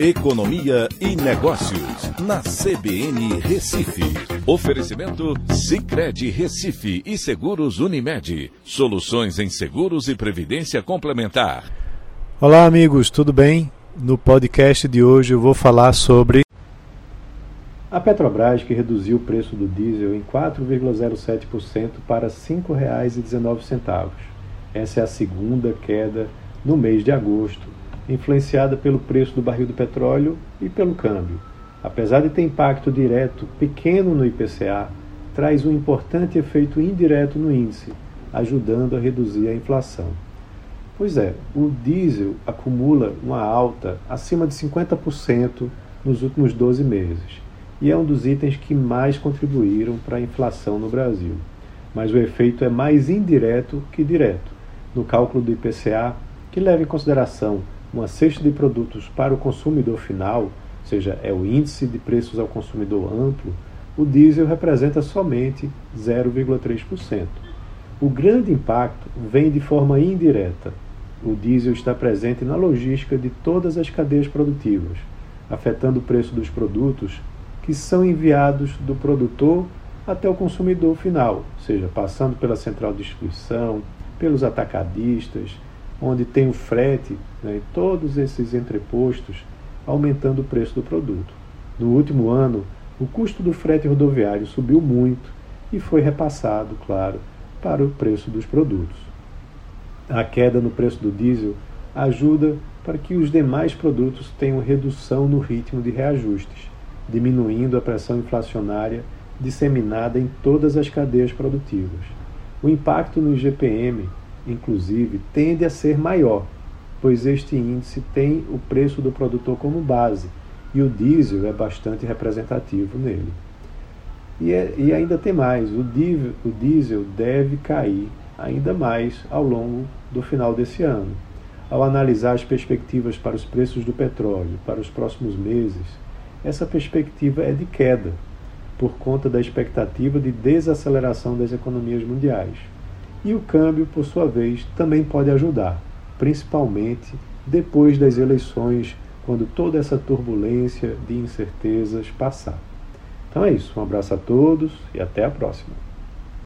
Economia e Negócios, na CBN Recife. Oferecimento Cicred Recife e Seguros Unimed. Soluções em seguros e previdência complementar. Olá, amigos, tudo bem? No podcast de hoje eu vou falar sobre a Petrobras, que reduziu o preço do diesel em 4,07% para R$ 5,19. Essa é a segunda queda no mês de agosto, influenciada pelo preço do barril do petróleo e pelo câmbio. Apesar de ter impacto direto pequeno no IPCA, traz um importante efeito indireto no índice, ajudando a reduzir a inflação. Pois é, o diesel acumula uma alta acima de 50% nos últimos 12 meses e é um dos itens que mais contribuíram para a inflação no Brasil. Mas o efeito é mais indireto que direto. No cálculo do IPCA, que leva em consideração uma cesta de produtos para o consumidor final, ou seja, é o índice de preços ao consumidor amplo, o diesel representa somente 0,3%. O grande impacto vem de forma indireta. O diesel está presente na logística de todas as cadeias produtivas, afetando o preço dos produtos que são enviados do produtor até o consumidor final, ou seja, passando pela central de distribuição, pelos atacadistas, onde tem o frete, né, todos esses entrepostos, aumentando o preço do produto. No último ano, o custo do frete rodoviário subiu muito e foi repassado, claro, para o preço dos produtos. A queda no preço do diesel ajuda para que os demais produtos tenham redução no ritmo de reajustes, diminuindo a pressão inflacionária disseminada em todas as cadeias produtivas. O impacto no IGPM inclusive, tende a ser maior, pois este índice tem o preço do produtor como base e o diesel é bastante representativo nele. E, é, e ainda tem mais: o diesel, o diesel deve cair ainda mais ao longo do final desse ano. Ao analisar as perspectivas para os preços do petróleo para os próximos meses, essa perspectiva é de queda, por conta da expectativa de desaceleração das economias mundiais. E o câmbio, por sua vez, também pode ajudar, principalmente depois das eleições, quando toda essa turbulência de incertezas passar. Então é isso, um abraço a todos e até a próxima.